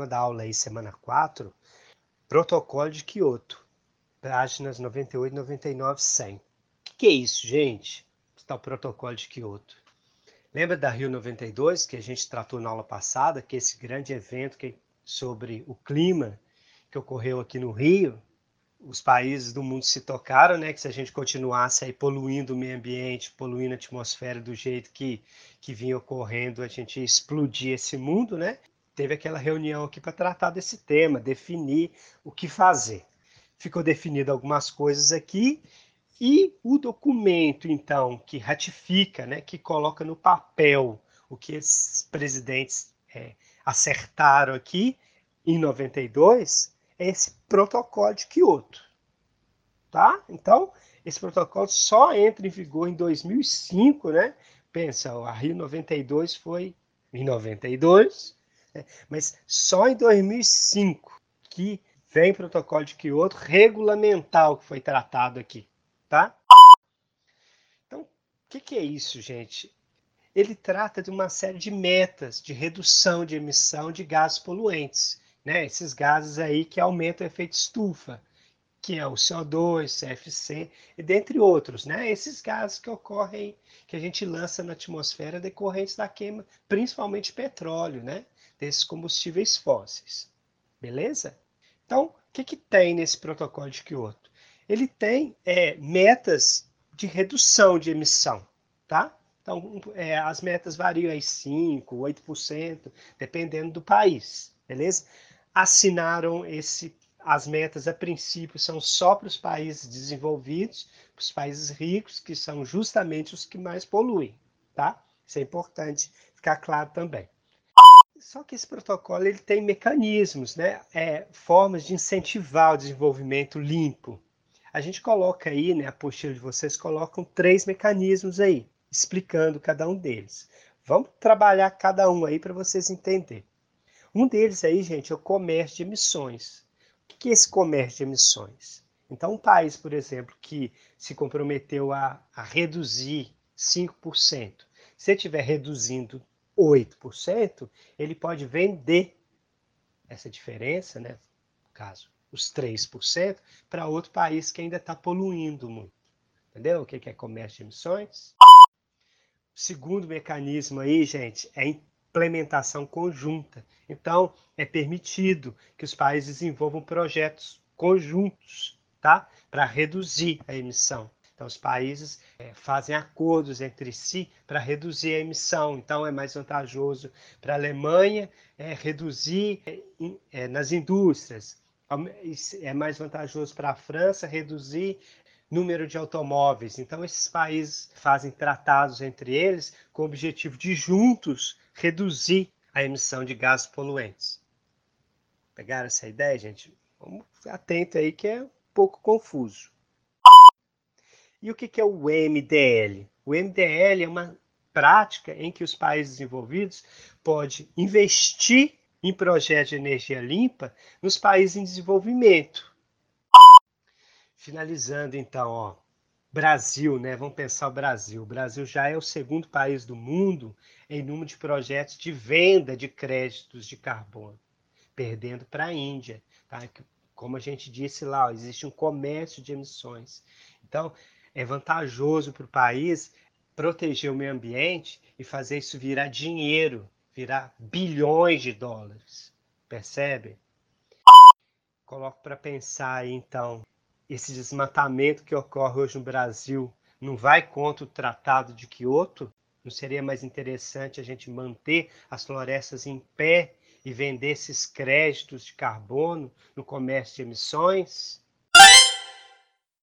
tema da aula aí, semana 4, Protocolo de Kyoto, páginas 98, 99, 100. O que, que é isso, gente? Está o Protocolo de Kyoto. Lembra da Rio 92, que a gente tratou na aula passada, que é esse grande evento que, sobre o clima que ocorreu aqui no Rio? os países do mundo se tocaram, né? Que se a gente continuasse aí poluindo o meio ambiente, poluindo a atmosfera do jeito que, que vinha ocorrendo, a gente ia explodir esse mundo, né? Teve aquela reunião aqui para tratar desse tema, definir o que fazer. Ficou definido algumas coisas aqui e o documento, então, que ratifica, né, que coloca no papel o que esses presidentes é, acertaram aqui em 92, é esse protocolo de Kyoto. Tá? Então, esse protocolo só entra em vigor em 2005, né? Pensa, a Rio 92 foi em 92, né? Mas só em 2005 que vem protocolo de Kyoto regulamentar que foi tratado aqui, tá? Então, o que, que é isso, gente? Ele trata de uma série de metas de redução de emissão de gases poluentes né? Esses gases aí que aumentam o efeito estufa, que é o CO2, CFC, e dentre outros, né? Esses gases que ocorrem, que a gente lança na atmosfera decorrentes da queima, principalmente petróleo, né? Desses combustíveis fósseis. Beleza? Então, o que, que tem nesse protocolo de Kyoto? Ele tem é, metas de redução de emissão, tá? Então, é, as metas variam aí 5%, 8%, dependendo do país, beleza? assinaram esse as metas a princípio são só para os países desenvolvidos, para os países ricos, que são justamente os que mais poluem, tá? Isso é importante ficar claro também. Só que esse protocolo ele tem mecanismos, né? É, formas de incentivar o desenvolvimento limpo. A gente coloca aí, né? A apostila de vocês colocam três mecanismos aí, explicando cada um deles. Vamos trabalhar cada um aí para vocês entenderem. Um deles aí, gente, é o comércio de emissões. Que é esse comércio de emissões? Então, um país, por exemplo, que se comprometeu a, a reduzir 5%, se estiver reduzindo 8%, ele pode vender essa diferença, né, no caso, os 3%, para outro país que ainda está poluindo muito. Entendeu o que é comércio de emissões? Segundo mecanismo aí, gente, é implementação conjunta. Então, é permitido que os países desenvolvam projetos conjuntos, tá? Para reduzir a emissão. Então, os países é, fazem acordos entre si para reduzir a emissão. Então, é mais vantajoso para a Alemanha é, reduzir é, é nas indústrias. É mais vantajoso para a França reduzir número de automóveis. Então, esses países fazem tratados entre eles com o objetivo de juntos reduzir a emissão de gases poluentes. Pegaram essa ideia, gente? Vamos ficar atento aí que é um pouco confuso. E o que é o MDL? O MDL é uma prática em que os países desenvolvidos podem investir em projetos de energia limpa nos países em desenvolvimento. Finalizando então, ó, Brasil, né? Vamos pensar o Brasil. O Brasil já é o segundo país do mundo em número de projetos de venda de créditos de carbono, perdendo para a Índia, tá? Como a gente disse lá, ó, existe um comércio de emissões. Então, é vantajoso para o país proteger o meio ambiente e fazer isso virar dinheiro, virar bilhões de dólares. Percebe? Coloco para pensar aí, então, esse desmatamento que ocorre hoje no Brasil não vai contra o Tratado de Quioto? Não seria mais interessante a gente manter as florestas em pé e vender esses créditos de carbono no comércio de emissões?